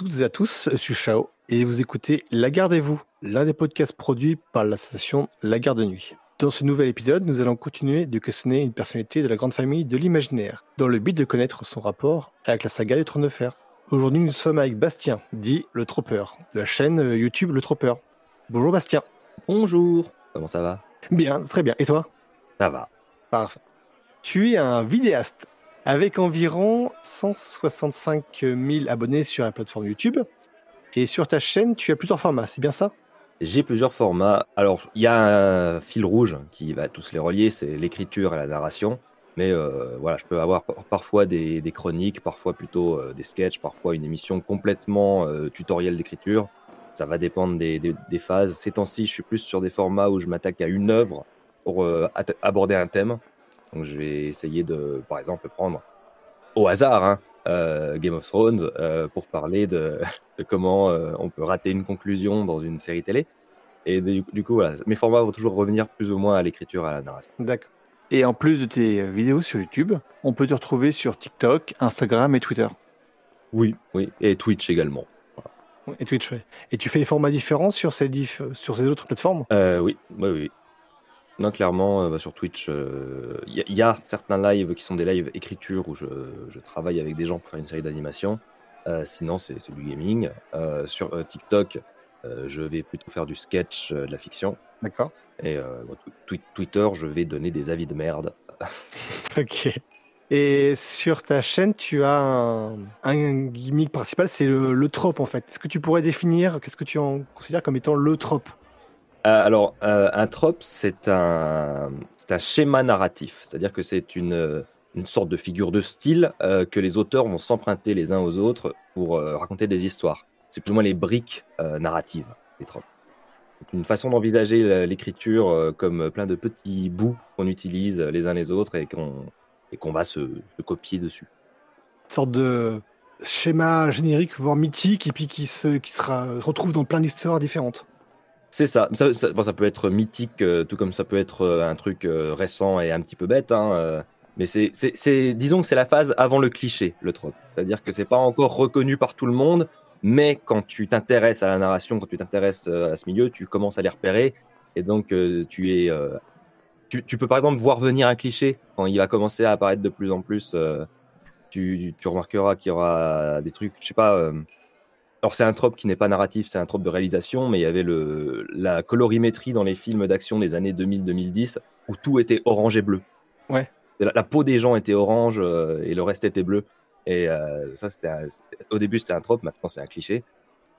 Toutes et à tous, je suis Chao et vous écoutez La Garde et vous, l'un des podcasts produits par l'association La Garde de Nuit. Dans ce nouvel épisode, nous allons continuer de questionner une personnalité de la grande famille de l'imaginaire, dans le but de connaître son rapport avec la saga du Trône de Fer. Aujourd'hui, nous sommes avec Bastien, dit Le Tropper, de la chaîne YouTube Le Tropper. Bonjour Bastien. Bonjour, comment ça va? Bien, très bien. Et toi? Ça va. Parfait. Tu es un vidéaste avec environ 165 000 abonnés sur la plateforme YouTube. Et sur ta chaîne, tu as plusieurs formats, c'est bien ça? J'ai plusieurs formats. Alors, il y a un fil rouge qui va tous les relier, c'est l'écriture et la narration. Mais euh, voilà, je peux avoir parfois des, chroniques, parfois plutôt euh, des sketchs, parfois une émission complètement euh, tutoriel d'écriture. Ça va dépendre des, des phases. Ces temps-ci, je suis plus sur des formats où je m'attaque à une œuvre pour aborder un thème. Donc je vais essayer de, par exemple, prendre au hasard hein, euh, Game of Thrones euh, pour parler de, comment euh, on peut rater une conclusion dans une série télé. Et du, coup, voilà, mes formats vont toujours revenir plus ou moins à l'écriture, à la narration. D'accord. Et en plus de tes vidéos sur YouTube, on peut te retrouver sur TikTok, Instagram et Twitter. Oui, oui, et Twitch également. Et Twitch, oui. Et tu fais des formats différents sur ces, sur ces autres plateformes? Oui, oui, oui. Non, clairement, euh, bah, sur Twitch, il euh, y, a certains lives qui sont des lives écriture où je, travaille avec des gens pour faire une série d'animations. Euh, sinon, c'est du gaming. sur TikTok, je vais plutôt faire du sketch, de la fiction. D'accord. Et Twitter, je vais donner des avis de merde. ok. Et sur ta chaîne, tu as un, gimmick principal, c'est le, le trope en fait. Est-ce que tu pourrais définir, qu'est-ce que tu en considères comme étant le trope? Alors, euh, un trope, c'est un, un schéma narratif, c'est-à-dire que c'est une, une sorte de figure de style euh, que les auteurs vont s'emprunter les uns aux autres pour raconter des histoires. C'est plus ou moins les briques narratives des tropes. C'est une façon d'envisager l'écriture comme plein de petits bouts qu'on utilise les uns les autres et qu'on qu'on va se, copier dessus. Une sorte de schéma générique, voire mythique, et puis qui se, qui sera, retrouve dans plein d'histoires différentes. C'est ça. Ça, ça, peut être mythique, euh, tout comme ça peut être euh, un truc euh, récent et un petit peu bête. Hein, mais c'est, disons que c'est la phase avant le cliché, le trope. C'est-à-dire que c'est pas encore reconnu par tout le monde, mais quand tu t'intéresses à la narration, quand tu t'intéresses à ce milieu, tu commences à les repérer. Et donc, tu es. Tu, tu, peux par exemple voir venir un cliché quand il va commencer à apparaître de plus en plus. tu, tu remarqueras qu'il y aura des trucs, je sais pas alors c'est un trope qui n'est pas narratif, c'est un trope de réalisation, mais il y avait le, la colorimétrie dans les films d'action des années 2000-2010 où tout était orange et bleu. Ouais. La, peau des gens était orange euh, et le reste était bleu. Et euh, ça, c'était au début c'était un trope, maintenant c'est un cliché.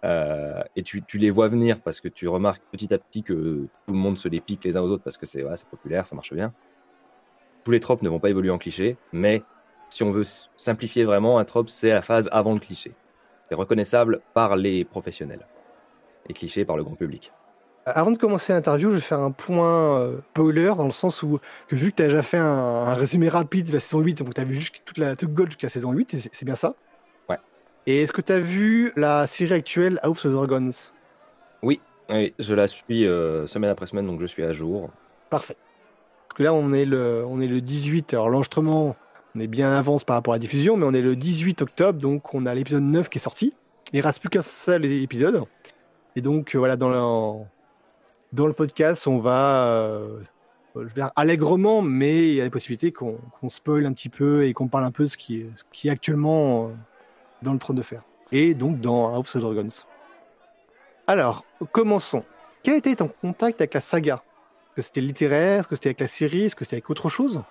Euh, et tu, tu, les vois venir parce que tu remarques petit à petit que tout le monde se les pique les uns aux autres parce que c'est c'est populaire, ça marche bien. Tous les tropes ne vont pas évoluer en cliché, mais si on veut simplifier vraiment, un trope c'est la phase avant le cliché reconnaissable par les professionnels et cliché par le grand public. Avant de commencer l'interview, je vais faire un point euh, spoiler dans le sens où, vu que tu as déjà fait un, résumé rapide de la saison 8, donc tu as vu juste toute la toute gold jusqu'à la saison 8, c'est bien ça? Ouais. Et est-ce que tu as vu la série actuelle House of Dragons? Oui, oui, je la suis euh, semaine après semaine, donc je suis à jour. Parfait. Parce que là, on est le, on est le 18, alors l'enregistrement, on est bien en avance par rapport à la diffusion, mais on est le 18 octobre, donc on a l'épisode 9 qui est sorti. Il ne reste plus qu'un seul épisode. Et donc, euh, voilà, dans le, podcast, on va euh, allègrement, mais il y a des possibilités qu'on spoil un petit peu et qu'on parle un peu de ce qui est, actuellement euh, dans le trône de fer. Et donc dans House of Dragons. Alors, commençons. Quel été ton contact avec la saga? Est-ce que c'était littéraire? Est-ce que c'était avec la série? Est-ce que c'était avec autre chose?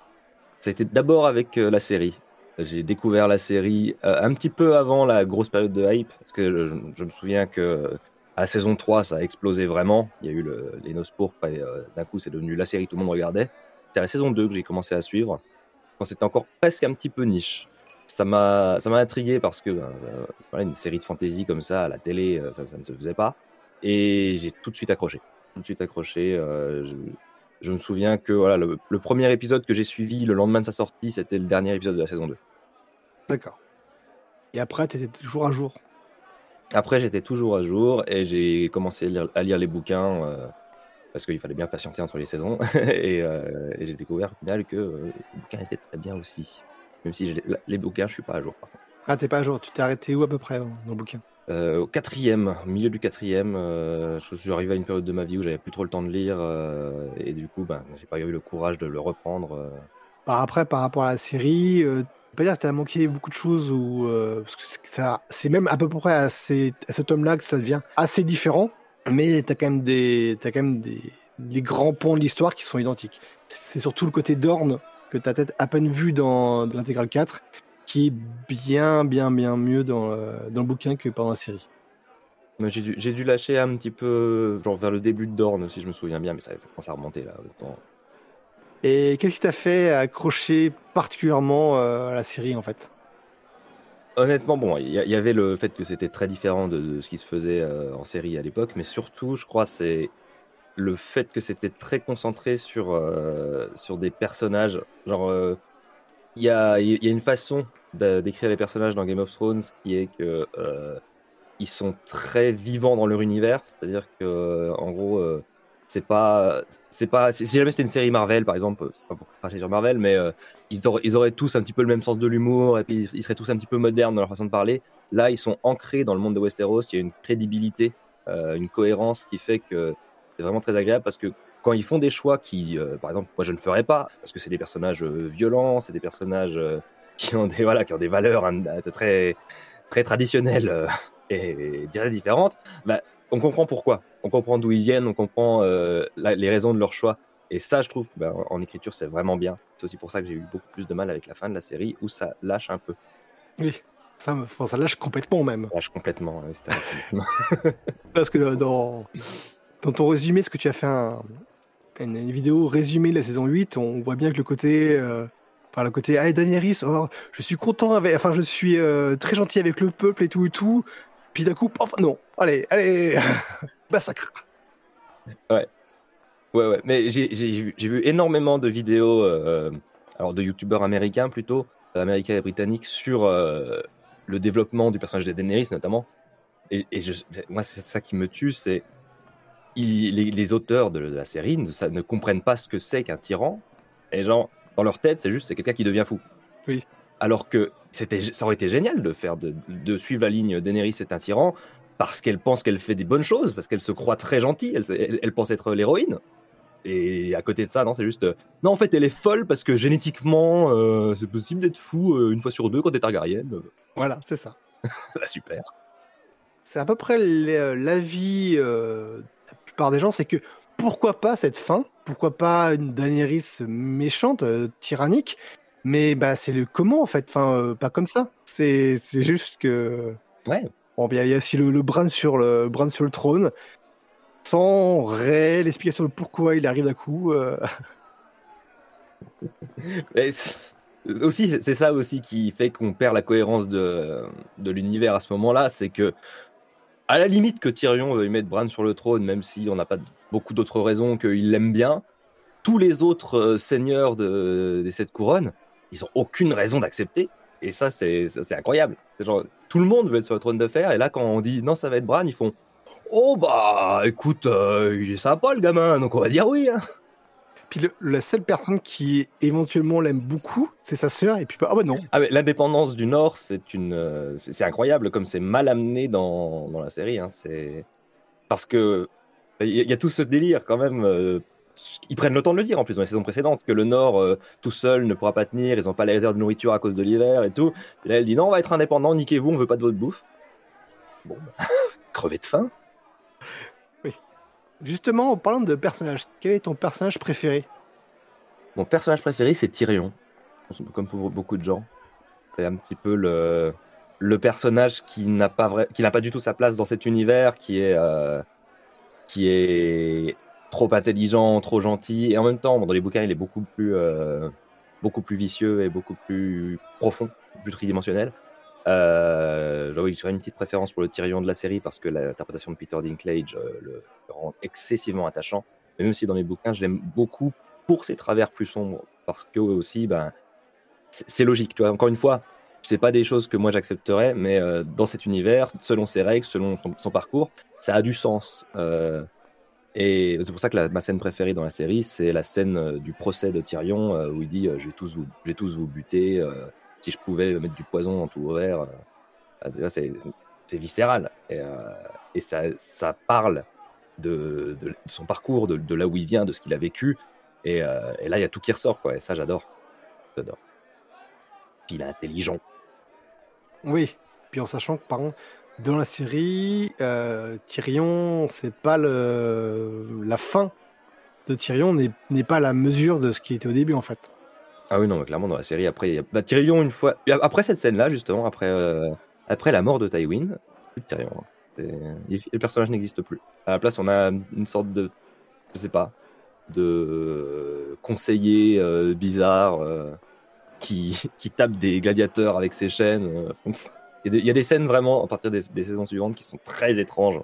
C'était d'abord avec euh, la série. J'ai découvert la série euh, un petit peu avant la grosse période de hype, parce que je, me souviens que à la saison 3, ça a explosé vraiment. Il y a eu le, les Noces pourpres et euh, d'un coup, c'est devenu la série que tout le monde regardait. C'était à la saison 2 que j'ai commencé à suivre, quand c'était encore presque un petit peu niche. Ça m'a, intrigué parce que voilà, une série de fantasy comme ça à la télé, ça, ne se faisait pas. Et j'ai tout de suite accroché. Tout de suite accroché. Je me souviens que voilà, le, premier épisode que j'ai suivi le lendemain de sa sortie, c'était le dernier épisode de la saison 2. D'accord. Et après, tu étais toujours à jour? Après, j'étais toujours à jour et j'ai commencé à lire, les bouquins euh, parce qu'il fallait bien patienter entre les saisons. Euh, et, j'ai découvert au final que euh, les bouquins étaient très bien aussi. Même si les bouquins, je suis pas à jour par contre. Ah, t'es pas à jour. Tu t'es arrêté où à peu près dans le bouquin? Au quatrième, milieu du quatrième, euh, je suis arrivé à une période de ma vie où j'avais plus trop le temps de lire euh, et du coup, ben, j'ai pas eu le courage de le reprendre. Par après, par rapport à la série, euh, pas dire que t'as manqué beaucoup de choses ou ça, c'est même à peu près à, ces, à ce tome-là que ça devient assez différent, mais t'as quand même des, quand même des, grands points de l'histoire qui sont identiques. C'est surtout le côté d'Orne que t'as peut-être à peine vu dans, dans l'intégrale 4 qui est bien, bien, bien mieux dans, euh, dans le bouquin que pendant la série. J'ai dû, dû, lâcher un petit peu, genre vers le début de Dorn, si je me souviens bien, mais ça, ça commence à remonter là. Et qu'est-ce qui t'a fait accrocher particulièrement euh, à la série en fait? Honnêtement, bon, il y, avait le fait que c'était très différent de, ce qui se faisait euh, en série à l'époque, mais surtout, je crois, c'est le fait que c'était très concentré sur, sur des personnages. Genre, il y a, une façon d'écrire les personnages dans Game of Thrones qui est que euh, ils sont très vivants dans leur univers, c'est-à-dire que en gros euh, c'est pas c'est pas si jamais c'était une série Marvel par exemple, c'est pas pour cracher sur Marvel mais euh, ils, auraient, ils auraient tous un petit peu le même sens de l'humour et puis ils seraient tous un petit peu modernes dans leur façon de parler. Là, ils sont ancrés dans le monde de Westeros, il y a une crédibilité, une cohérence qui fait que c'est vraiment très agréable parce que quand ils font des choix qui, par exemple, moi je ne ferais pas, parce que c'est des personnages violents, c'est des personnages qui ont des voilà qui ont des valeurs hein, très très traditionnelles euh, et, très différentes, bah, on comprend pourquoi, on comprend d'où ils viennent, on comprend euh, les raisons de leur choix. Et ça, je trouve, bah, en écriture, c'est vraiment bien. C'est aussi pour ça que j'ai eu beaucoup plus de mal avec la fin de la série, où ça lâche un peu. Oui, ça, ça lâche complètement même. Ça lâche complètement. Parce que dans, dans ton résumé, ce que tu as fait un, une, vidéo résumée de la saison 8, on voit bien que le côté euh, par le côté allez Daenerys oh, je suis content enfin je suis euh, très gentil avec le peuple et tout et tout. Puis d'un coup enfin non. Allez allez. Massacre. Ouais. Ouais ouais. Mais j'ai vu énormément de vidéos euh, alors de youtubeurs américains plutôt américains et britanniques sur euh, le développement du personnage de Daenerys notamment. Et, moi c'est ça qui me tue c'est les, les, auteurs de, la série ne, ça, ne comprennent pas ce que c'est qu'un tyran et genre dans leur tête, c'est juste c'est quelqu'un qui devient fou. Oui. Alors que c'était, ça aurait été génial de faire de, suivre la ligne Daenerys est un tyran parce qu'elle pense qu'elle fait des bonnes choses, parce qu'elle se croit très gentille, elle, pense être l'héroïne. Et à côté de ça, non, c'est juste. non, en fait, elle est folle parce que génétiquement, euh, c'est possible d'être fou euh, une fois sur deux quand t'es Targaryen. Voilà, c'est ça. Bah, super. C'est à peu près l'avis euh, de la plupart des gens, c'est que pourquoi pas cette fin? Pourquoi pas une Daenerys méchante, euh, tyrannique? Mais bah, c'est le comment en fait, enfin, euh, pas comme ça. C'est juste que. Ouais. Bon, il y a aussi le, le sur le brin sur le trône, sans réelle explication de pourquoi il arrive d'un coup. Euh. aussi, c'est ça aussi qui fait qu'on perd la cohérence de, de l'univers à ce moment-là, c'est que à la limite que Tyrion veuille mettre Bran sur le trône, même si on n'a pas beaucoup d'autres raisons qu'il l'aime bien, tous les autres euh, seigneurs de, des sept couronnes, ils ont aucune raison d'accepter. Et ça, c'est incroyable. Tout le monde veut être sur le trône de fer, et là, quand on dit non, ça va être Bran, ils font Oh bah, écoute, euh, il est sympa le gamin, donc on va dire oui. Hein. Puis la seule personne qui éventuellement l'aime beaucoup, c'est sa sœur. Et puis ah bah non. Ah l'indépendance du Nord, c'est une, euh, c'est incroyable comme c'est mal amené dans, dans la série. Hein. C'est parce que il y, a tout ce délire quand même. Euh, ils prennent le temps de le dire en plus dans les saisons précédentes que le Nord euh, tout seul ne pourra pas tenir. Ils n'ont pas les réserves de nourriture à cause de l'hiver et tout. Et là, elle dit non, on va être indépendant, niquez-vous, on veut pas de votre bouffe. Bon, crever de faim. Justement, en parlant de personnages, quel est ton personnage préféré Mon personnage préféré, c'est Tyrion, comme pour beaucoup de gens. C'est un petit peu le, le personnage qui n'a pas, vrai, qui n'a pas du tout sa place dans cet univers, qui est, euh, qui est trop intelligent, trop gentil, et en même temps, dans les bouquins, il est beaucoup plus, euh, beaucoup plus vicieux et beaucoup plus profond, plus tridimensionnel. Euh, j'aurais une petite préférence pour le Tyrion de la série parce que l'interprétation de Peter Dinklage euh, le, rend excessivement attachant. Mais même si dans mes bouquins, je l'aime beaucoup pour ses travers plus sombres. Parce que aussi, ben, c'est logique. Tu vois, encore une fois, c'est pas des choses que moi j'accepterais, mais euh, dans cet univers, selon ses règles, selon son, parcours, ça a du sens. Euh, et c'est pour ça que ma scène préférée dans la série, c'est la scène du procès de Tyrion où il dit Je tous vous, je vais tous vous buter si je pouvais mettre du poison dans tout vert, euh, c'est viscéral. Et, et ça, ça, parle de, son parcours, de, là où il vient, de ce qu'il a vécu. Et, et là, il y a tout qui ressort, quoi. Et ça, j'adore. J'adore. Puis il est intelligent. Oui, puis en sachant que, par exemple, dans la série, euh, Tyrion, c'est pas le... la fin de Tyrion n'est pas la mesure de ce qui était au début en fait. Ah oui, non, clairement dans la série, après, bah, Tyrion, une fois. Après cette scène-là, justement, après, euh, après la mort de Tywin, plus de Tyrion. Hein. Le personnage n'existe plus. À la place, on a une sorte de. Je sais pas. De conseiller euh, bizarre qui, qui tape des gladiateurs avec ses chaînes. Il y, a des scènes vraiment, à partir des, saisons suivantes, qui sont très étranges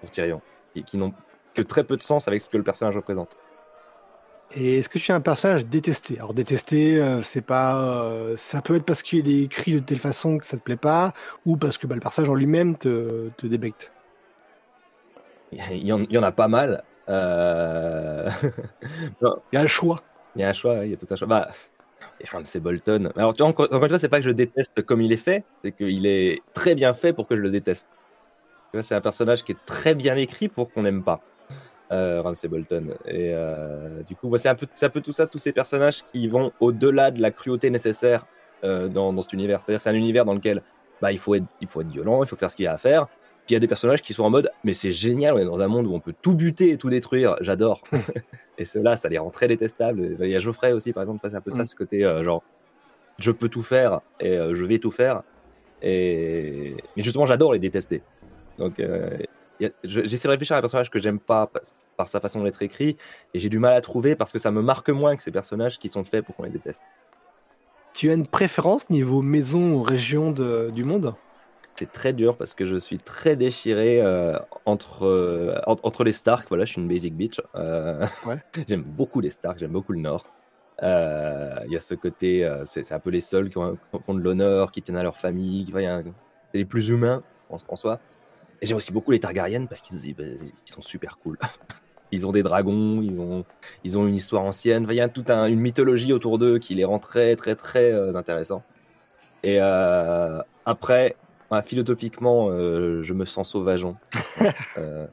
pour Tyrion, et qui n'ont que très peu de sens avec ce que le personnage représente. Et est-ce que tu es un personnage détesté? Alors détesté, euh, c'est pas, euh, ça peut être parce qu'il est écrit de telle façon que ça te plaît pas, ou parce que bah, le personnage en lui-même te, te débecte. Il y, en, a pas mal. Euh, il y a un choix. Il y a un choix, il y a tout un choix. Bah, Ramsey Bolton. Alors, tu vois, encore, une fois, c'est pas que je déteste comme il est fait, c'est qu'il est très bien fait pour que je le déteste. C'est un personnage qui est très bien écrit pour qu'on n'aime pas. Euh, Ramsey Bolton. Et euh, du coup, c'est un, peu, un peu tout ça, tous ces personnages qui vont au-delà de la cruauté nécessaire euh, dans, dans, cet univers. C'est-à-dire, c'est un univers dans lequel bah, il, faut être, il faut être violent, il faut faire ce qu'il y a à faire. Puis il y a des personnages qui sont en mode, mais c'est génial, on est dans un monde où on peut tout buter et tout détruire, j'adore. et cela, ça les rend très détestables. Il y a Geoffrey aussi, par exemple, c'est un peu ça, mm. ce côté euh, genre, je peux tout faire et je vais tout faire. Et justement, j'adore les détester. Donc, euh, j'essaie de réfléchir à un personnage que j'aime pas par, sa façon d'être écrit, et j'ai du mal à trouver parce que ça me marque moins que ces personnages qui sont faits pour qu'on les déteste. Tu as une préférence niveau maison ou région du monde? C'est très dur parce que je suis très déchiré euh, entre, euh, entre les Stark. Voilà, je suis une basic bitch. Euh, j'aime beaucoup les Stark, j'aime beaucoup le Nord. Il y a ce côté, c'est un peu les seuls qui ont, de l'honneur, qui tiennent à leur famille, qui, c'est les plus humains en, soi. J'aime aussi beaucoup les Targaryens parce qu'ils bah, sont super cool. Ils ont des dragons, ils ont, ils ont une histoire ancienne. Il y a toute une mythologie autour d'eux qui les rend très, très, très intéressants. Et après, philosophiquement, euh, je me sens sauvageon. Euh,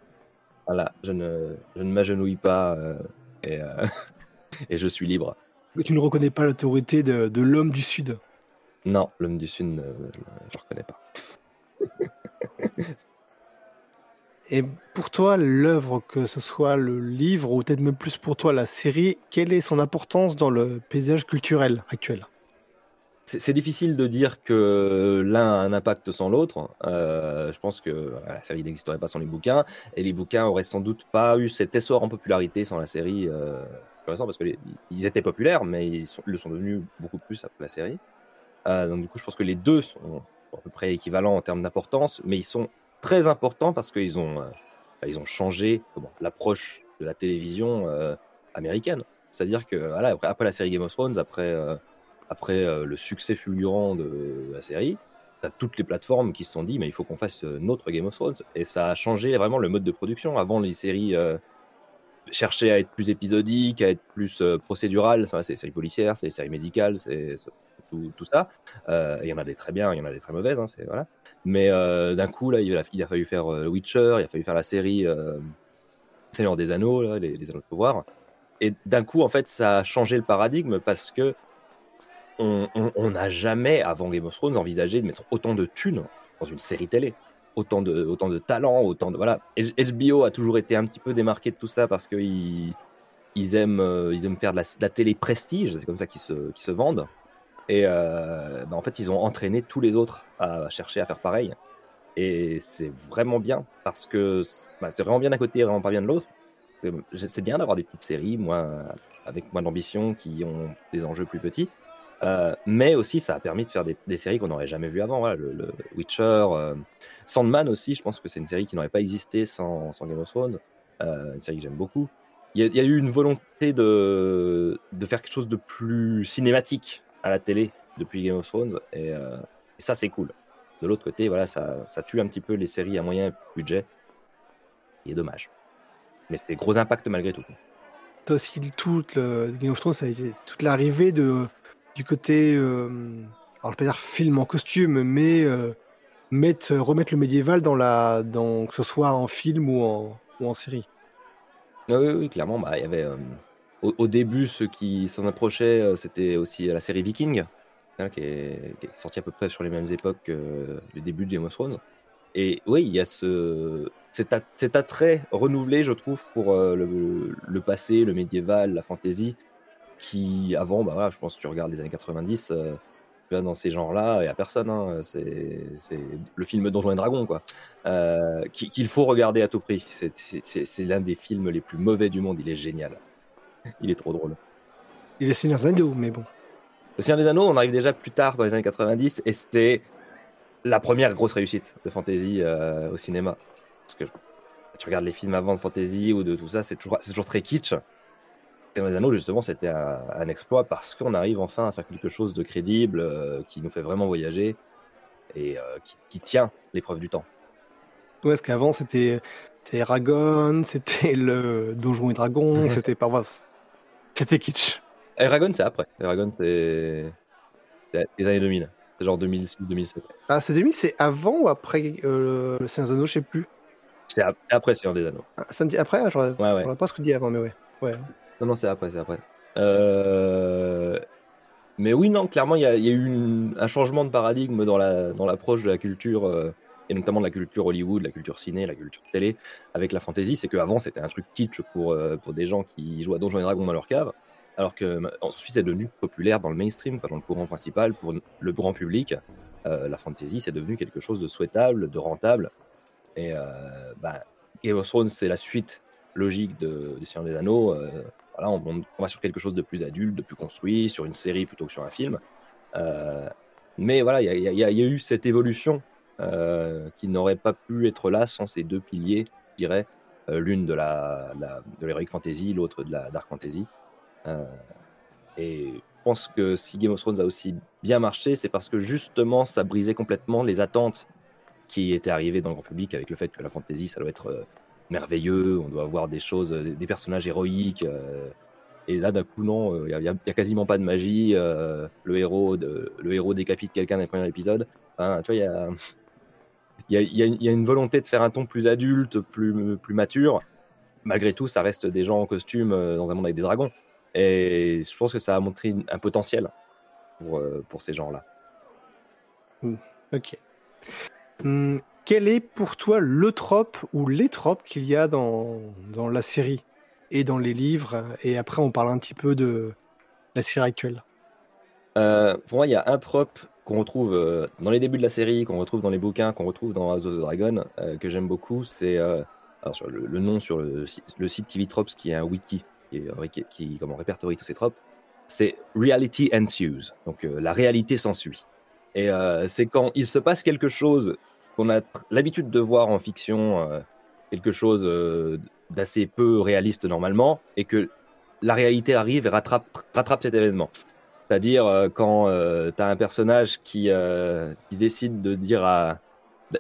voilà, je ne, je ne m'agenouille pas euh, et, et, je suis libre. Tu ne reconnais pas l'autorité de, de l'homme du Sud? Non, l'homme du Sud, je ne reconnais pas. Et pour toi, l'œuvre, que ce soit le livre ou peut-être même plus pour toi la série, quelle est son importance dans le paysage culturel actuel? C'est difficile de dire que l'un a un impact sans l'autre. Euh, je pense que la série n'existerait pas sans les bouquins, et les bouquins auraient sans doute pas eu cet essor en popularité sans la série. Euh, parce qu'ils étaient populaires, mais ils, le sont devenus beaucoup plus après la série. Euh, donc du coup, je pense que les deux sont à peu près équivalents en termes d'importance, mais ils sont très importants parce qu'ils ont, bah, ils ont changé l'approche de la télévision américaine. C'est-à-dire que après, après, la série Game of Thrones, après après euh, le succès fulgurant de la série, tu as toutes les plateformes qui se sont dit, mais il faut qu'on fasse euh, notre Game of Thrones. Et ça a changé vraiment le mode de production. Avant, les séries euh, cherchaient à être plus épisodiques, à être plus procédurales. C'est des séries policières, c'est des séries médicales, c'est tout, ça. Il y en a des très bien, il y en a des très mauvaises. Hein, voilà. Mais d'un coup, là, il a, fallu faire Witcher, il a fallu faire la série Seigneur des Anneaux, les, les Anneaux de pouvoir. Et d'un coup, en fait, ça a changé le paradigme parce que on n'a jamais, avant Game of Thrones, envisagé de mettre autant de thunes dans une série télé. Autant de, autant de talent, autant de. Voilà. HBO a toujours été un petit peu démarqué de tout ça parce qu'ils ils aiment, euh, ils aiment faire de la, télé prestige, c'est comme ça qu'ils se, se vendent. Et euh, bah, en fait, ils ont entraîné tous les autres à chercher à faire pareil. Et c'est vraiment bien parce que bah, c'est vraiment bien d'un côté et vraiment pas bien de l'autre. C'est bien d'avoir des petites séries, moi, avec moins d'ambition, qui ont des enjeux plus petits. Euh, mais aussi, ça a permis de faire des, séries qu'on n'aurait jamais vues avant. le, Witcher, euh, Sandman aussi, je pense que c'est une série qui n'aurait pas existé sans, Game of Thrones. Euh, une série que j'aime beaucoup. Il y, a eu une volonté de, faire quelque chose de plus cinématique à la télé depuis Game of Thrones, et, ça, c'est cool. De l'autre côté, voilà, ça, ça, tue un petit peu les séries à moyen budget. Il est dommage. Mais c'est des gros impacts malgré tout. aussi toute le Game of Thrones, ça a été toute l'arrivée de du côté alors je pas dire film en costume, mais euh, mettre, remettre le médiéval dans la, dans, que ce soit en film ou en, ou en série. Ah oui, oui, clairement, bah, il y avait euh, au, début ceux qui s'en approchaient, euh, c'était aussi la série Viking, hein, qui, est, sortie à peu près sur les mêmes époques que le début de Game of Thrones. Et oui, il y a ce, cet, at- cet attrait renouvelé, je trouve, pour euh, le, passé, le médiéval, la fantasy, qui avant, bah je pense que tu regardes les années 90, euh, dans ces genres-là, il n'y a personne. hein, c'est le film Donjons et Dragons, quoi. Euh, qui- qu'il faut regarder à tout prix. C'est l'un des films les plus mauvais du monde. Il est génial. Il est trop drôle. Il est Seigneur Zendo, mais bon. Le Seigneur des Anneaux, on arrive déjà plus tard dans les années 90 et c'était la première grosse réussite de fantasy euh, au cinéma. Parce que tu regardes les films avant de fantasy ou de tout ça, c'est toujours, très kitsch. Le Seigneur des Anneaux, justement, c'était un, un exploit parce qu'on arrive enfin à faire quelque chose de crédible euh, qui nous fait vraiment voyager et euh, qui, qui tient l'épreuve du temps. Ouais, parce qu'avant, c'était c'était Eragon, c'était le Donjon et Dragon, c'était pas. C'était kitsch. Eragon, c'est après. Eragon, c'est c'est les années 2000. C'est genre 2006-2007. Ah, c'est 2000, c'est avant ou après euh, le Seigneur Zendo, je sais plus. C'est ap- après Seigneur des Anneaux. Ah, ça me dit après, ah, j'aurais Ouais, ouais. pas ce que dit avant, mais ouais. ouais. Non, non, c'est après, c'est après. Euh, Mais oui, non, clairement, il y a, il y a eu une- un changement de paradigme dans la dans l'approche de la culture, euh, et notamment de la culture Hollywood, la culture ciné, la culture télé, avec la fantasy. C'est qu'avant, c'était un truc kitsch pour, euh, pour des gens qui jouent à Donjons et Dragons dans leur cave, alors que ma- ensuite, c'est devenu populaire dans le mainstream, dans le courant principal, pour le grand public. Euh, la fantasy, c'est devenu quelque chose de souhaitable, de rentable. Et euh, bah, Game of Thrones, c'est la suite logique de, du Seigneur des Anneaux. euh, voilà, on, va sur quelque chose de plus adulte, de plus construit, sur une série plutôt que sur un film. Euh, mais voilà, il y a, eu cette évolution euh, qui n'aurait pas pu être là sans ces deux piliers, je dirais, euh, l'une de la, de l'heroic fantasy, l'autre de la dark fantasy. Euh, et je pense que si Game of Thrones a aussi bien marché, c'est parce que justement, ça brisait complètement les attentes qui étaient arrivées dans le grand public avec le fait que la fantasy, ça doit être euh, merveilleux, on doit avoir des choses, euh, des personnages héroïques. euh, et là, d'un coup, non, il n'y a, quasiment pas de magie. euh, le, héros le héros décapite quelqu'un dans le premier épisode. Tu vois, il y a, y, a, y a une- y a une volonté de faire un ton plus adulte, plus, plus mature. Malgré tout, ça reste des gens en costume euh, dans un monde avec des dragons. Et je pense que ça a montré un potentiel pour, euh, pour ces gens-là. Ok. Hum, quel est pour toi le trope ou les tropes qu'il y a dans, dans la série et dans les livres? Et après, on parle un petit peu de la série actuelle. Euh, pour moi, il y a un trope qu'on retrouve euh, dans les débuts de la série, qu'on retrouve dans les bouquins, qu'on retrouve dans House of the Dragon, euh, que j'aime beaucoup. C'est euh, le, nom sur le, si- le site TV Tropes, qui est un wiki qui, qui, comment, répertorie tous ces tropes. C'est Reality Ensues, donc la réalité s'ensuit. Et c'est quand il se passe quelque chose qu'on a l'habitude de voir en fiction, quelque chose d'assez peu réaliste normalement, et que la réalité arrive et rattrape cet événement. C'est-à-dire euh, quand tu as un personnage qui, euh, qui décide de dire à-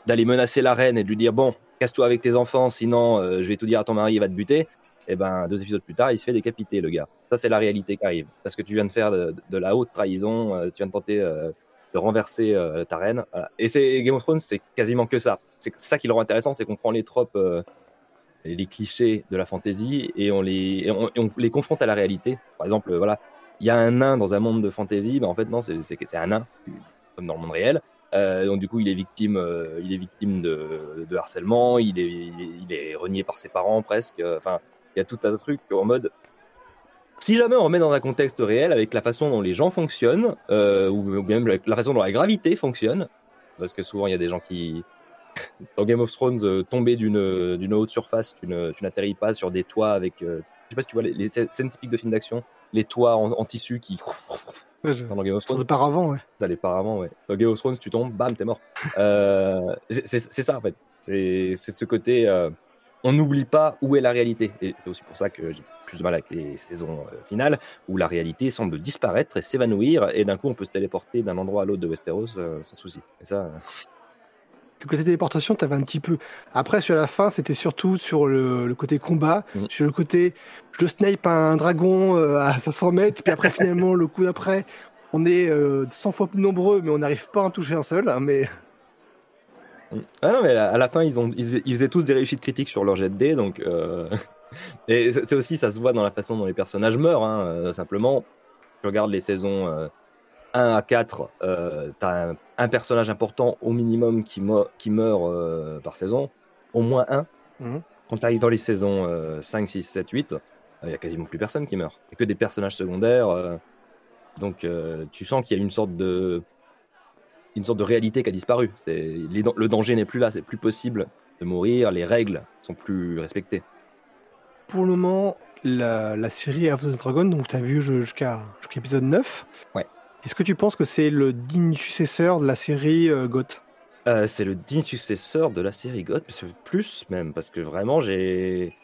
d'aller menacer la reine et de lui dire bon, casse-toi avec tes enfants, sinon euh, je vais tout dire à ton mari, il va te buter. Et ben deux épisodes plus tard, il se fait décapiter le gars. Ça c'est la réalité qui arrive parce que tu viens de faire de, la haute trahison, euh, tu viens de tenter euh, de renverser euh, ta reine. Et c'est Game of Thrones, c'est quasiment que ça. C'est ça qui le rend intéressant, c'est qu'on prend les tropes, euh, les clichés de la fantasy et on les, et on, les confronte à la réalité. Par exemple, euh, voilà, il y a un nain dans un monde de fantasy, ben en fait non, c'est un nain comme dans le monde réel. Euh, donc du coup, il est victime, euh, il est victime de, harcèlement, il est, il est, renié par ses parents presque. Enfin, il y a tout un truc en mode. Si jamais on remet dans un contexte réel avec la façon dont les gens fonctionnent, euh, ou avec la façon dont la gravité fonctionne, parce que souvent il y a des gens qui, dans Game of Thrones, tomber d'une haute surface, tu n'atterris pas sur des toits avec. je sais pas si tu vois les scènes typiques de films d'action, les toits en, en tissu qui. Ouais, je- Dans Game of Thrones, paravent, ouais. ça les paravents, ouais. Dans Game of Thrones, tu tombes, bam, t'es mort. Euh, c'est ça en fait. C'est c'est ce côté. euh, on n'oublie pas où est la réalité. Et c'est aussi pour ça que j'ai plus de mal avec les saisons euh, finales, où la réalité semble disparaître et s'évanouir, et d'un coup on peut se téléporter d'un endroit à l'autre de Westeros sans souci. Et ça, Le côté téléportation, t'avais un petit peu. Après, sur la fin, c'était surtout sur le, le côté combat, Mhm. sur le côté je snipe un dragon euh, à 500 mètres, puis après, finalement, le coup d'après, on est 100 fois plus nombreux, mais on n'arrive pas à en toucher un seul. Hein, mais ah non, mais à la fin, ils, ont, ils, faisaient tous des réussites critiques sur leur jet de dés, donc. Et c'est aussi, ça se voit dans la façon dont les personnages meurent, hein, simplement. Tu regardes les saisons 1 à 4, tu as un, personnage important au minimum qui, qui meurt par saison, au moins un. Mmh. Quand tu arrives dans les saisons 5, 6, 7, 8, il n'y a quasiment plus personne qui meurt. Il que des personnages secondaires. Euh, donc euh, tu sens qu'il y a une sorte de, une sorte de réalité qui a disparu. le danger n'est plus là, c'est plus possible de mourir, les règles sont plus respectées. Pour le moment, la, série House of the Dragon, donc tu as vu jusqu'à l'épisode 9. Ouais. Est-ce que tu penses que c'est le digne successeur de la série euh, Goth? C'est le digne successeur de la série Goth, plus même, parce que vraiment j'ai.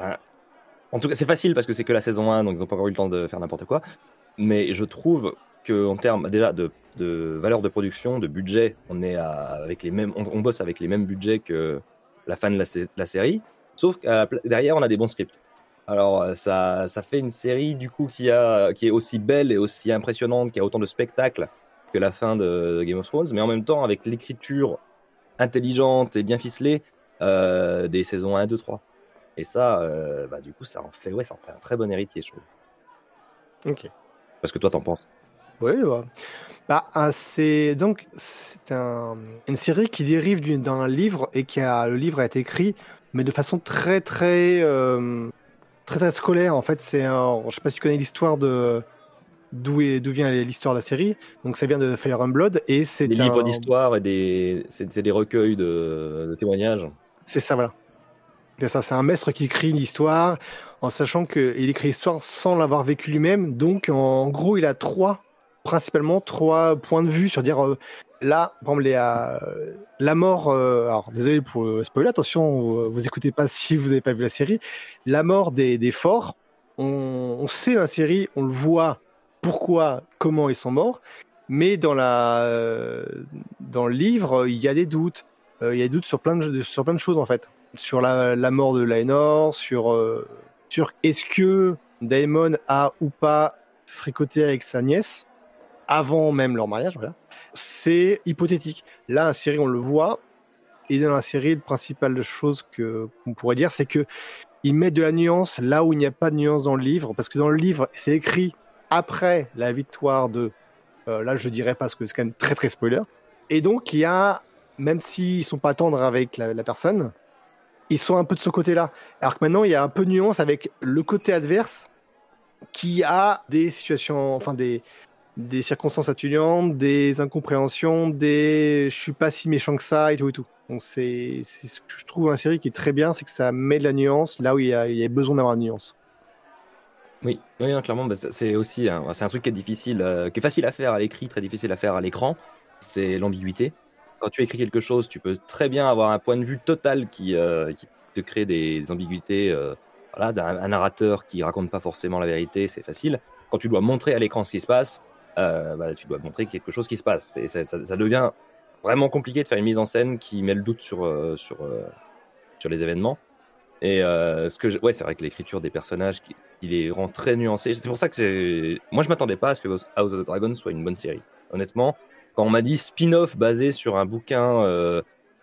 En tout cas, c'est facile parce que c'est que la saison 1, donc ils n'ont pas encore eu le temps de faire n'importe quoi. Mais je trouve qu'en termes déjà de, valeur de production, de budget, on est avec les mêmes, on, bosse avec les mêmes budgets que la fin de la, série, sauf que derrière on a des bons scripts. Alors euh, ça, ça fait une série du coup qui, a, qui est aussi belle et aussi impressionnante, qui a autant de spectacles que la fin de Game of Thrones, mais en même temps avec l'écriture intelligente et bien ficelée euh, des saisons 1, 2, 3. Et ça, euh, bah, du coup, ça en fait, ouais, ça en fait un très bon héritier, je trouve. Ok. Parce que toi, t'en penses Oui, bah, bah ah, c'est donc c'est un, une série qui dérive d'un livre et qui a le livre a été écrit, mais de façon très très euh, très, très scolaire. En fait, c'est un, je sais pas si tu connais l'histoire de d'où d'où vient l'histoire de la série. Donc ça vient de Fire and Blood et c'est des livres d'histoire et des c'est des recueils de, de témoignages. C'est ça, voilà. C'est ça, c'est un maître qui écrit une histoire en sachant qu'il écrit l'histoire sans l'avoir vécu lui-même. Donc, en gros, il a trois, principalement trois points de vue sur dire euh, là, par euh, la mort. Euh, alors, désolé pour spoiler, attention, vous, écoutez pas si vous n'avez pas vu la série. La mort des, des forts, on, sait la série, on le voit pourquoi, comment ils sont morts, mais dans la dans le livre, il y a des doutes. il y a des doutes sur plein de, sur plein de choses en fait sur la, mort de Laenor, sur, euh, sur est-ce que Daemon a ou pas fricoté avec sa nièce avant même leur mariage. Voilà. C'est hypothétique. Là, la série, on le voit. Et dans la série, le principal chose qu'on pourrait dire, c'est que ils mettent de la nuance là où il n'y a pas de nuance dans le livre, parce que dans le livre, c'est écrit après la victoire de. Euh, là, je dirais pas parce que c'est quand même très très spoiler. Et donc, il y a, même s'ils sont pas tendres avec la, la personne, ils sont un peu de ce côté-là. Alors que maintenant, il y a un peu de nuance avec le côté adverse qui a des situations, enfin des, des circonstances atténuantes, des incompréhensions, des je suis pas si méchant que ça et tout et tout. C'est ce que je trouve un série qui est très bien, c'est que ça met de la nuance là où il y a, besoin d'avoir de la nuance. Oui, oui clairement, bah, c'est aussi c'est un truc qui est difficile, euh, qui est facile à faire à l'écrit, très difficile à faire à l'écran. C'est l'ambiguïté quand tu écris quelque chose, tu peux très bien avoir un point de vue total qui, euh, te crée des, ambiguïtés. Euh, voilà, un, narrateur qui raconte pas forcément la vérité, c'est facile. Quand tu dois montrer à l'écran ce qui se passe, euh, bah, tu dois montrer quelque chose qui se passe. Et ça, devient vraiment compliqué de faire une mise en scène qui met le doute sur, sur, sur les événements. Et ce que ouais, c'est vrai que l'écriture des personnages, qui, les rend très nuancés. C'est pour ça que. Moi, je m'attendais pas à ce que House of the Dragon soit une bonne série. Honnêtement, quand on m'a dit spin-off basé sur un bouquin euh,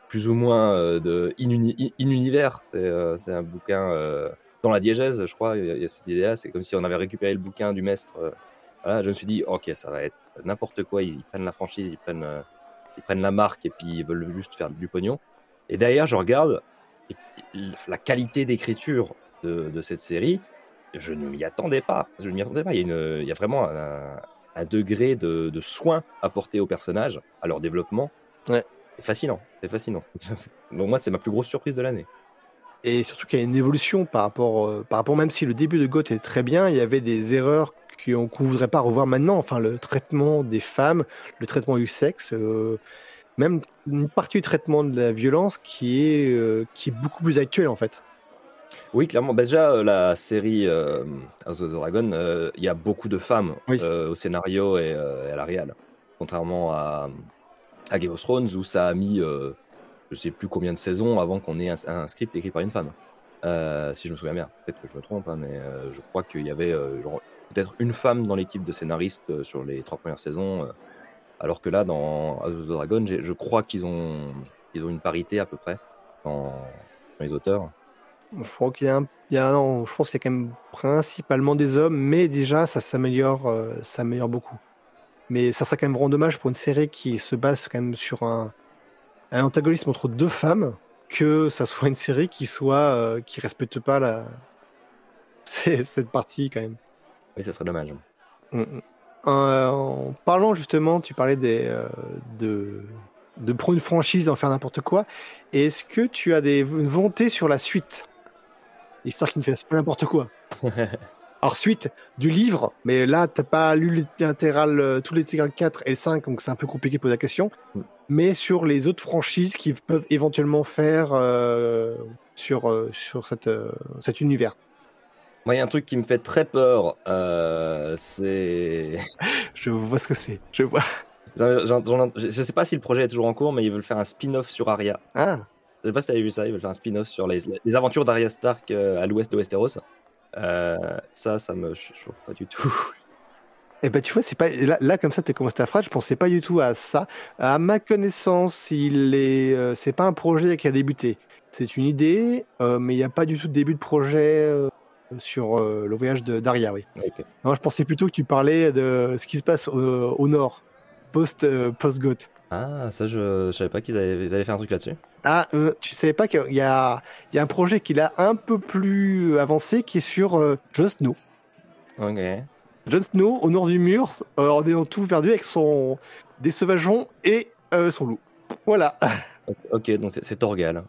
plus ou moins euh, de in-univers, euh, c'est un bouquin dans la diégèse, je crois, il y a, cette idée-là, c'est comme si on avait récupéré le bouquin du maître. Voilà, je me suis dit, ok, ça va être n'importe quoi, ils, prennent la franchise, ils prennent, ils prennent la marque et puis ils veulent juste faire du pognon. Et derrière, je regarde la qualité d'écriture de, cette série, je ne m'y attendais pas. Je ne m'y attendais pas. Il y a, il y a vraiment un, un degré de, de, soin apporté aux personnages, à leur développement. Ouais. C'est fascinant, c'est fascinant. Donc moi, c'est ma plus grosse surprise de l'année. Et surtout qu'il y a une évolution par rapport, euh, par rapport, même si le début de Goth est très bien, il y avait des erreurs qu'on ne voudrait pas revoir maintenant. Enfin, le traitement des femmes, le traitement du sexe, euh, même une partie du traitement de la violence qui est, euh, qui est beaucoup plus actuelle en fait. Oui, clairement. Bah, déjà, euh, la série House of the Dragon, il y a beaucoup de femmes au scénario et, à la réal. Contrairement à, Game of Thrones, où ça a mis je ne sais plus combien de saisons avant qu'on ait un, script écrit par une femme. si je me souviens bien. Peut-être que je me trompe, hein, mais je crois qu'il y avait peut-être une femme dans l'équipe de scénaristes euh, sur les trois premières saisons, euh, alors que là, dans House of the Dragon, je crois qu'ils ont, ils ont une parité à peu près dans, les auteurs. Je crois qu'il y a, un, non, je pense qu'il y a quand même principalement des hommes, mais déjà ça s'améliore, euh, ça s'améliore beaucoup. Mais ça serait quand même vraiment dommage pour une série qui se base quand même sur un, antagonisme entre deux femmes, que ça soit une série qui soit qui respecte pas la cette partie quand même. Oui, ça serait dommage. Mm, mm. Euh, en parlant justement, tu parlais des, euh, de, de prendre une franchise, d'en faire n'importe quoi. Est-ce que tu as des une volonté sur la suite? Histoire qu'ils ne fassent pas n'importe quoi. Alors, suite du livre, mais là, t'as pas lu l'intégral, euh, tout l'intégral 4 et 5, donc c'est un peu compliqué de poser la question. Mm. Mais sur les autres franchises qu'ils peuvent éventuellement faire euh, sur, sur cette, cet univers. Moi, il y a un truc qui me fait très peur, euh, c'est. Je vois ce que c'est. Je vois. Je sais pas si le projet est toujours en cours, mais ils veulent faire un spin-off sur Arya. Ah, Je sais pas si t'avais vu ça, ils veulent faire un spin-off sur les, les aventures d'Arya Stark euh, à l'ouest de Westeros. Euh, ça, ça me chauffe pas du tout. Eh ben tu vois, c'est pas là, là, comme ça, t'es commencé ta phrase. Je pensais pas du tout à ça. À ma connaissance, il est, euh, c'est pas un projet qui a débuté. C'est une idée, euh, mais il n'y a pas du tout de début de projet euh, sur euh, le voyage de Daria. Oui. Ok. Non, je pensais plutôt que tu parlais de ce qui se passe au, au nord, post euh, post goth. Ah, ça, je, je savais pas qu'ils allaient, allaient faire un truc là-dessus. Ah, euh, tu savais pas qu'il y a, il y a un projet qui est un peu plus avancé qui est sur euh, Jon Snow. Ok. Jon Snow au nord du mur, euh, en ayant tout perdu avec son des sauvageons et son loup. Voilà. Ok, donc c'est- Torgal.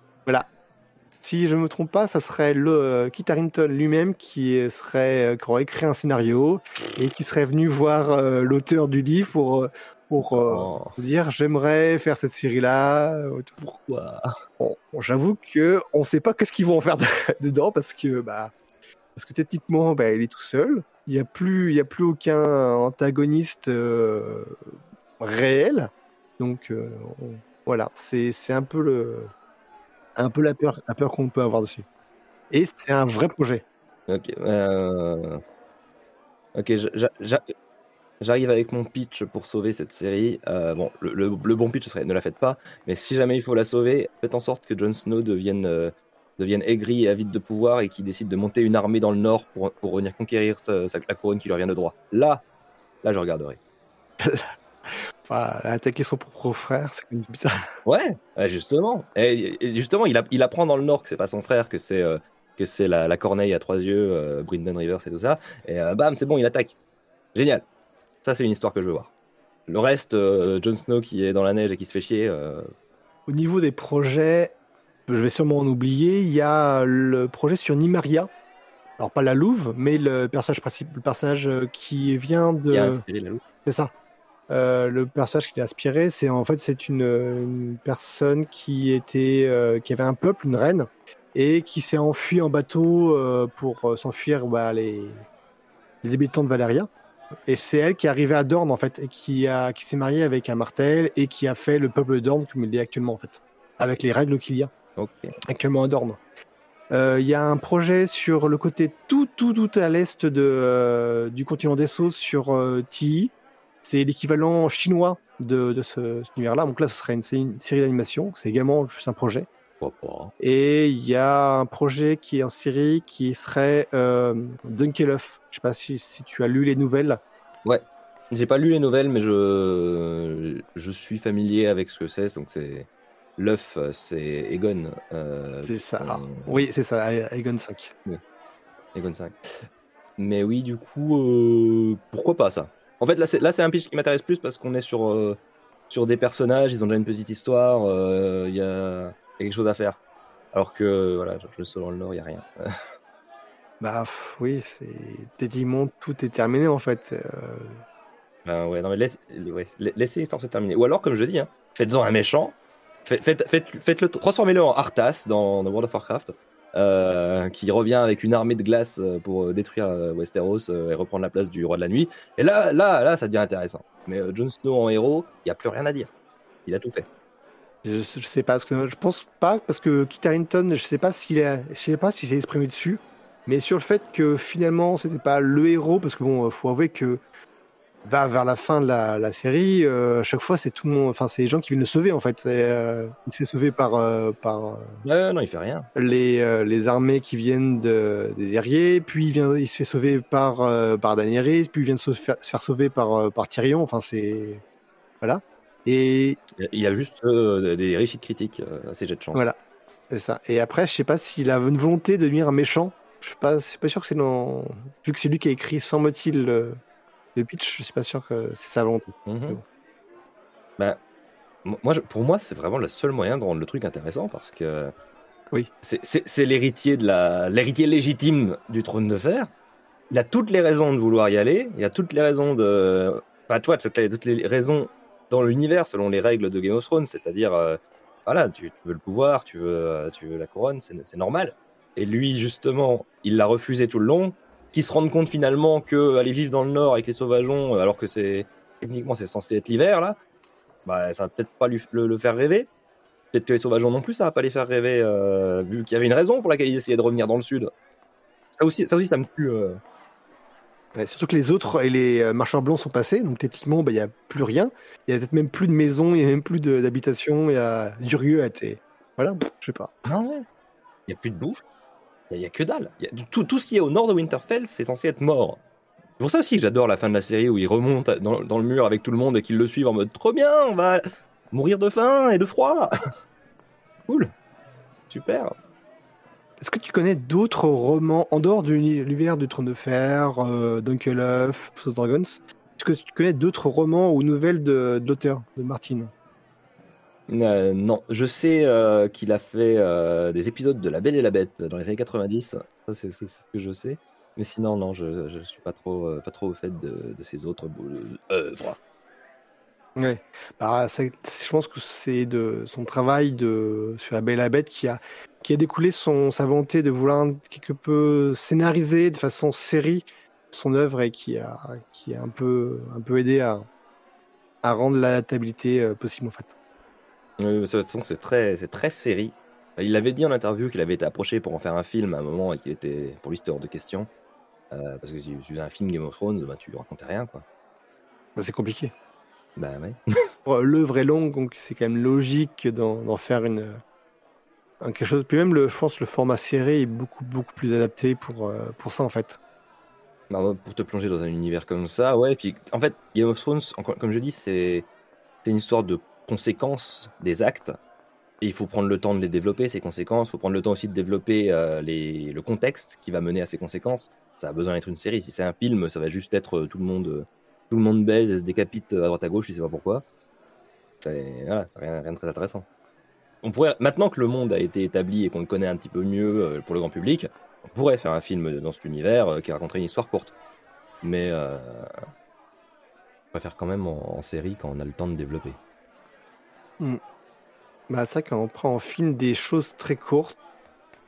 Si je me trompe pas, ça serait le euh, Kit Harington lui-même qui serait euh, qui aurait écrit un scénario et qui serait venu voir euh, l'auteur du livre pour euh, pour euh, Oh, dire j'aimerais faire cette série là. pourquoi? Bon, j'avoue que on sait pas qu'est-ce qu'ils vont en faire de- dedans parce que bah parce que techniquement bah, il est tout seul. Il y a plus il y a plus aucun antagoniste euh, réel. Donc euh, on- voilà, c'est c'est un peu le un peu la peur la peur qu'on peut avoir dessus. Et c'est un vrai projet. Ok. euh, Ok, j'arrive avec mon pitch pour sauver cette série. Euh, bon, le, le- le bon pitch ce serait ne la faites pas, mais si jamais il faut la sauver, faites en sorte que Jon Snow devienne, euh, devienne aigri et avide de pouvoir et qu'il décide de monter une armée dans le nord pour, pour venir conquérir sa- sa- la couronne qui lui revient de droit. Là, là, je regarderai. Enfin, attaquer son propre frère, c'est même bizarre. Ouais, justement. Et, et justement, il, a- il apprend dans le Nord que c'est pas son frère, que c'est euh, que c'est la, la corneille à trois yeux, euh, Rivers et tout ça. Et euh, bam, c'est bon, il attaque. Génial. Ça, c'est une histoire que je veux voir. Le reste, euh, Jon Snow qui est dans la neige et qui se fait chier. Au niveau des projets, je vais sûrement en oublier. Il y a le projet sur Nimaria. Alors pas la Louve, mais le personnage principal, le personnage qui vient de. C'est ça. Euh, le personnage qui est inspiré, c'est en fait c'est une, une personne qui était, euh, qui avait un peuple, une reine, et qui s'est enfuie en bateau euh, pour s'enfuir bah, les, les habitants de Valeria. Et c'est elle qui est arrivée à Dorne en fait, et qui a, qui s'est mariée avec un martel et qui a fait le peuple Dorne comme il est actuellement en fait, avec les règles qu'il y a Ok. actuellement à Dorne. Euh, Il y a un projet sur le côté tout, tout, tout à l'est de, euh, du continent des Sceaux sur euh, Tilly. C'est l'équivalent chinois de, de ce, cet univers-là. Donc là, ce serait une, sé- une série d'animation. C'est également juste un projet. Et il y a un projet qui est en série qui serait euh, Dunkelhoff. Je sais pas si, si tu as lu les nouvelles. J'ai pas lu les nouvelles, mais je, je suis familier avec ce que c'est. Donc c'est l'œuf, c'est Egon. euh, C'est ça. son- Oui, c'est ça, Aegon 5. Egon 5. Mais oui, du coup, euh, pourquoi pas ça? En fait, là, c'est un pitch qui m'intéresse plus parce qu'on est sur, euh, sur des personnages, ils ont déjà une petite histoire, euh, il y, a, il y a quelque chose à faire. Alors que, voilà, je le solo dans le Nord, il n'y a rien. Bah oui, c'est techniquement tout est terminé en fait. Ben ouais, non, mais laisse- ouais, laissez l'histoire se terminer. Ou alors, comme je dis, hein, faites-en un méchant, faites, faites, faites, faites-le, transformez-le en Arthas dans, dans World of Warcraft, euh, qui revient avec une armée de glace euh, pour euh, détruire Westeros et reprendre la place du roi de la nuit. Et là, là, là, ça devient intéressant. Mais Jon Snow en héros, il n'y a plus rien à dire. Il a tout fait. Je, je sais pas, parce que je pense pas, parce que Kit Harington, je sais pas s'il s'est exprimé dessus. mais sur le fait que finalement c'était pas le héros, parce que bon, faut avouer que va vers la fin de la, la série, euh, à chaque fois c'est tout le monde, enfin c'est les gens qui viennent le sauver en fait. Euh, il se fait sauver par euh, par non, il fait rien. Les, les armées qui viennent de, des guerriers, puis il vient, il se fait sauver par par Daenerys, puis il vient de se faire, se faire sauver par par Tyrion. Enfin c'est voilà. Et il y a juste des réussites critiques à ces jets de chance. Voilà, c'est ça. Et après, je sais pas s'il a une volonté de devenir un méchant. Je suis pas, pas sûr que c'est dans. Vu que c'est lui qui a écrit, semble-t-il, le pitch, je suis pas sûr que c'est sa volonté. Bah, moi, pour moi, c'est vraiment le seul moyen de rendre le truc intéressant parce que oui. c'est l'héritier de la l'héritier légitime du trône de fer. Il a toutes les raisons de vouloir y aller. Il a toutes les raisons de, enfin toi, toutes les, toutes les raisons dans l'univers selon les règles de Game of Thrones, c'est-à-dire euh, voilà, tu, veux le pouvoir, tu veux, tu veux la couronne, c'est normal. Et lui, justement, il l'a refusé tout le long qui se rendent compte finalement que aller vivre dans le nord avec les sauvageons, alors que c'est techniquement c'est censé être l'hiver là, bah ça va peut-être pas lui, le, faire rêver. Peut-être que les sauvageons non plus, ça va pas les faire rêver, euh, vu qu'il y avait une raison pour laquelle ils essayaient de revenir dans le sud. Ça aussi, ça aussi, ça me tue. Euh. surtout que les autres et les euh, marchands blancs sont passés, donc techniquement, bah, il n'y a plus rien. Il y a peut-être même plus de maison, il n'y a même plus d'habitation, il y a Durieux a été. Voilà, je sais pas. Non, ouais. Il n'y a plus de bouffe. Il n'y a, que dalle. tout, ce qui est au nord de Winterfell, c'est censé être mort. C'est pour ça aussi que j'adore la fin de la série où il remonte dans, le mur avec tout le monde et qu'ils le suivent en mode trop bien, on va mourir de faim et de froid. cool. Super. Est-ce que tu connais d'autres romans en dehors de l'univers du Trône de Fer, euh, Dunkelhoff, Dragons? Est-ce que tu connais d'autres romans ou nouvelles de, l'auteur, de Martine? Euh, non, je sais euh, qu'il a fait euh, des épisodes de La Belle et la Bête dans les années 90. Ça, c'est ce que je sais. Mais sinon, non, je ne suis pas trop, au fait de, de ses autres œuvres. Ouais. Bah, je pense que c'est de son travail de, sur La Belle et la Bête qui a, qui a découlé son, sa volonté de vouloir quelque peu scénariser de façon série son œuvre et qui a, qui a un, peu, un peu aidé à, à rendre l'adaptabilité possible en fait de toute façon, c'est très, c'est très série. Il avait dit en interview qu'il avait été approché pour en faire un film à un moment et qu'il était, pour lui, c'était hors de question. Euh, parce que si tu faisais un film Game of Thrones, bah, tu racontais rien, quoi. Bah, c'est compliqué. Bah ouais. L'œuvre est longue, donc c'est quand même logique d'en faire une, quelque chose. Puis même, le, je pense, le format série est beaucoup, beaucoup plus adapté pour, euh, pour ça, en fait. Bah, pour te plonger dans un univers comme ça, ouais. Puis en fait, Game of Thrones, comme je dis, c'est une histoire de conséquences des actes. Et il faut prendre le temps de les développer, ces conséquences. Il faut prendre le temps aussi de développer euh, les, le contexte qui va mener à ces conséquences. Ça a besoin d'être une série. Si c'est un film, ça va juste être euh, tout le monde, euh, tout le monde baise et se décapite à droite à gauche, je sais pas pourquoi. Rien, de très intéressant. On pourrait, maintenant que le monde a été établi et qu'on le connaît un petit peu mieux pour le grand public, on pourrait faire un film dans cet univers qui raconterait une histoire courte. Mais on va faire quand même en série quand on a le temps de développer. Mm. Bah, c'est vrai qu'on prend en film des choses très courtes.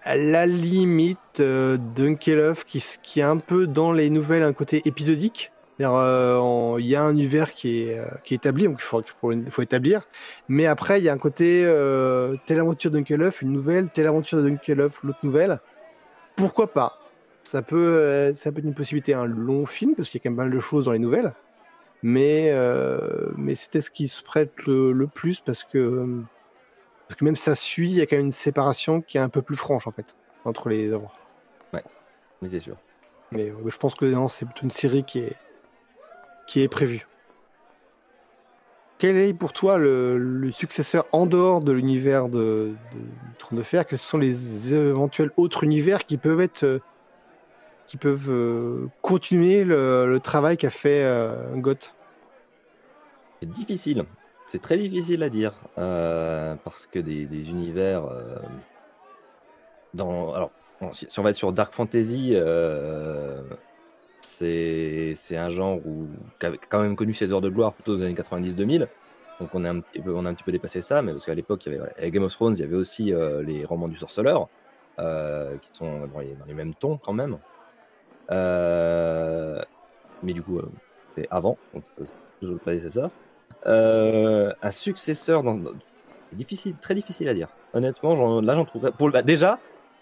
À la limite, euh, qui, est un peu dans les nouvelles un côté épisodique. Euh, il y a un univers qui est, euh, établi, donc il faut, établir. Mais après, il y a un côté euh, telle aventure de une nouvelle, telle aventure de l'autre nouvelle. Pourquoi pas? Ça peut, ça peut être une possibilité, un long film, parce qu'il y a quand même pas mal de choses dans les nouvelles mais, euh, mais c'était ce qui se prête le, plus parce que, parce que même ça suit, il y a quand même une séparation qui est un peu plus franche en fait entre les œuvres. Ouais, mais c'est sûr. Mais je pense que c'est plutôt une série qui est, qui est prévue. Quel est pour toi le, successeur en dehors de l'univers de, de, Trône de Fer? Quels sont les éventuels autres univers qui peuvent être euh, qui peuvent euh, continuer le, travail qu'a fait euh, Goth C'est difficile. C'est très difficile à dire. Euh, parce que des, univers. dans, alors, si, on va être sur Dark Fantasy, c'est un genre où, qui a quand même connu ses heures de gloire plutôt aux années 90-2000. Donc on, on a un petit peu dépassé ça, mais parce qu'à l'époque, il y avait Game of Thrones, il y avait aussi les romans du sorceleur, qui sont dans les, mêmes tons quand même. Euh, mais du coup, euh, c'est avant, donc toujours le prédécesseur. Euh, un successeur dans, difficile, très difficile à dire. Honnêtement, là j'en trouverais. Pour, bah, déjà,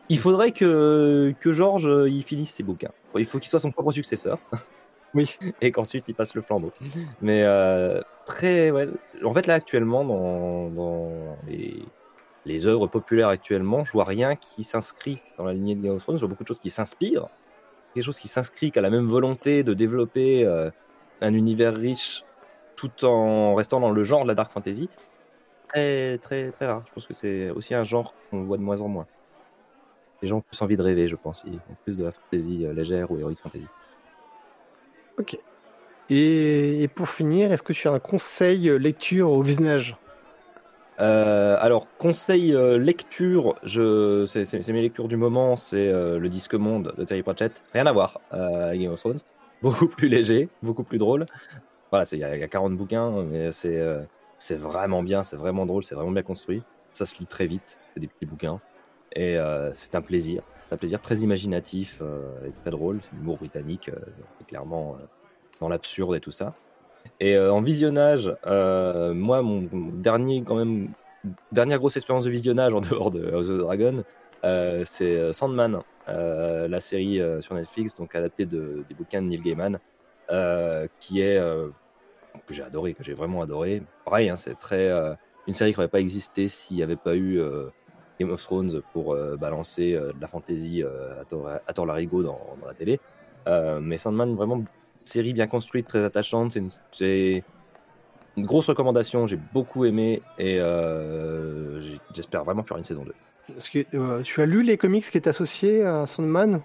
Il faudrait que, que Georges euh, il finisse ses bouquins. Il faut qu'il soit son propre successeur. Oui. Et qu'ensuite il passe le flambeau. Mais euh, très. Ouais. En fait, là, actuellement, dans, dans les, les œuvres populaires actuellement, je vois rien qui s'inscrit dans la lignée de Game of Thrones. Je vois beaucoup de choses qui s'inspirent. Quelque chose qui s'inscrit, qui a la même volonté de développer euh, un univers riche tout en restant dans le genre de la dark fantasy. Très, très, très rare. Je pense que c'est aussi un genre qu'on voit de moins en moins. Les gens ont plus envie de rêver, je pense. Ils font plus de la fantasy euh, légère ou heroic fantasy. Ok. Et, et pour finir, est-ce que tu as un conseil euh, lecture au visionnage? Euh, alors, conseil euh, lecture, je, c'est, c'est- mes lectures du moment, c'est euh, le disque monde de Terry Pratchett. Rien à voir avec Game of Thrones. Beaucoup plus léger, beaucoup plus drôle. Voilà, il y, y a 40 bouquins, mais c'est, c'est vraiment bien, c'est vraiment drôle, c'est vraiment bien construit. Ça se lit très vite, c'est des petits bouquins. Et c'est un plaisir. C'est un plaisir très imaginatif et très drôle. C'est l'humour britannique, clairement dans l'absurde et tout ça. Et euh, en visionnage, euh, moi, mon, dernier, quand même, dernière grosse expérience de visionnage en dehors de House of the Dragon, euh, c'est Sandman, la série sur Netflix, donc adaptée de, des bouquins de Neil Gaiman, qui est que j'ai adoré, que j'ai vraiment adoré. Pareil, hein, c'est très une série qui n'aurait pas existé s'il n'y avait pas eu Game of Thrones pour balancer de la fantasy à tort à larigot dans, dans la télé. Mais Sandman, vraiment série bien construite, très attachante. C'est une, grosse recommandation. J'ai beaucoup aimé et euh, j'espère vraiment qu'il y aura une saison 2. Est-ce que euh, tu as lu les comics qui étaient associés à Sandman?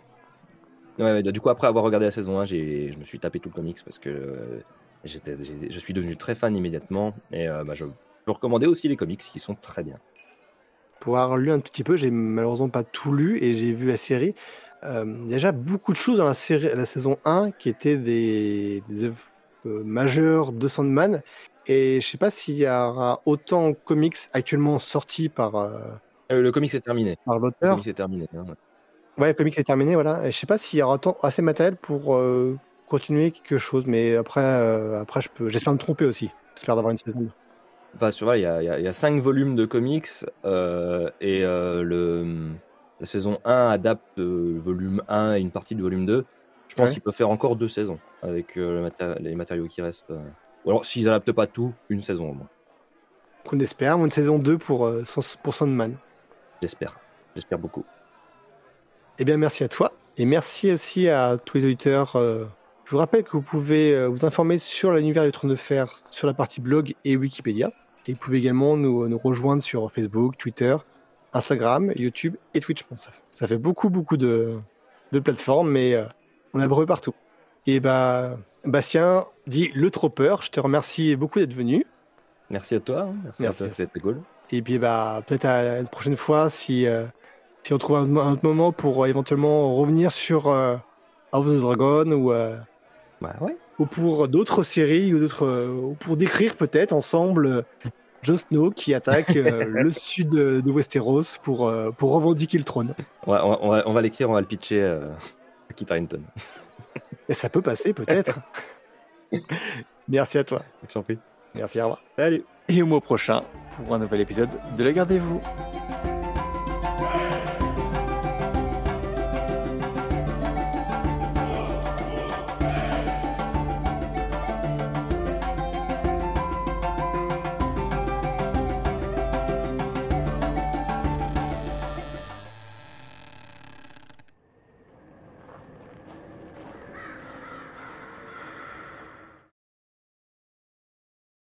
Ouais, ouais, du coup, après avoir regardé la saison 1, j'ai, je me suis tapé tout le comics parce que euh, je suis devenu très fan immédiatement. Et euh, bah, je peux recommander aussi les comics qui sont très bien. Pour avoir lu un tout petit peu, j'ai malheureusement pas tout lu et j'ai vu la série. Euh, déjà beaucoup de choses dans la, série, la saison 1 qui étaient des, des œuvres euh, majeures de Sandman. Et je sais pas s'il y aura autant de comics actuellement sortis par, euh, Euh, le comics est terminé. par Le l'auteur. comics est terminé. hein. Ouais, le comics est terminé, voilà. Et je sais pas s'il y aura autant, assez de matériel pour euh, continuer quelque chose. Mais après, après je peux, j'espère me tromper aussi. J'espère d'avoir une saison 2. Enfin, il y a, y a- y a cinq volumes de comics et le, la saison 1 adapte euh, volume 1 et une partie de volume 2. Je pense Ouais. qu'il peut faire encore deux saisons avec euh, le maté- les matériaux qui restent. euh. Ou alors, s'ils adaptent pas tout, une saison au moins. Qu'on espère, une saison 2 pour, euh, pour Sandman. J'espère. J'espère beaucoup. Eh bien, merci à toi. Et merci aussi à tous les auditeurs. Je vous rappelle que vous pouvez vous informer sur l'univers du trône de fer sur la partie blog et Wikipédia. Et vous pouvez également nous, nous rejoindre sur Facebook, Twitter, Instagram, YouTube et Twitch. Bon, ça, ça fait beaucoup, beaucoup de, de plateformes, mais euh, on a brûlé partout. Et bah, Bastien dit le troppeur. Je te remercie beaucoup d'être venu. Merci à toi. hein. Merci, Merci. à toi, c'était cool. Et puis bah peut-être à une prochaine fois si euh, si on trouve un, un autre moment pour euh, éventuellement revenir sur House of the Dragon ou Bah ouais. ou pour d'autres séries ou d'autres ou pour décrire peut-être ensemble Jon Snow qui attaque euh, le sud de, de Westeros pour euh, pour revendiquer le trône. On va, on va- on va- on va l'écrire, on va le pitcher euh, à Kit Harington. Et ça peut passer peut-être. Merci à toi. Prie. Merci à revoir. Salut. Et au mois prochain pour un nouvel épisode de La Gardez-vous.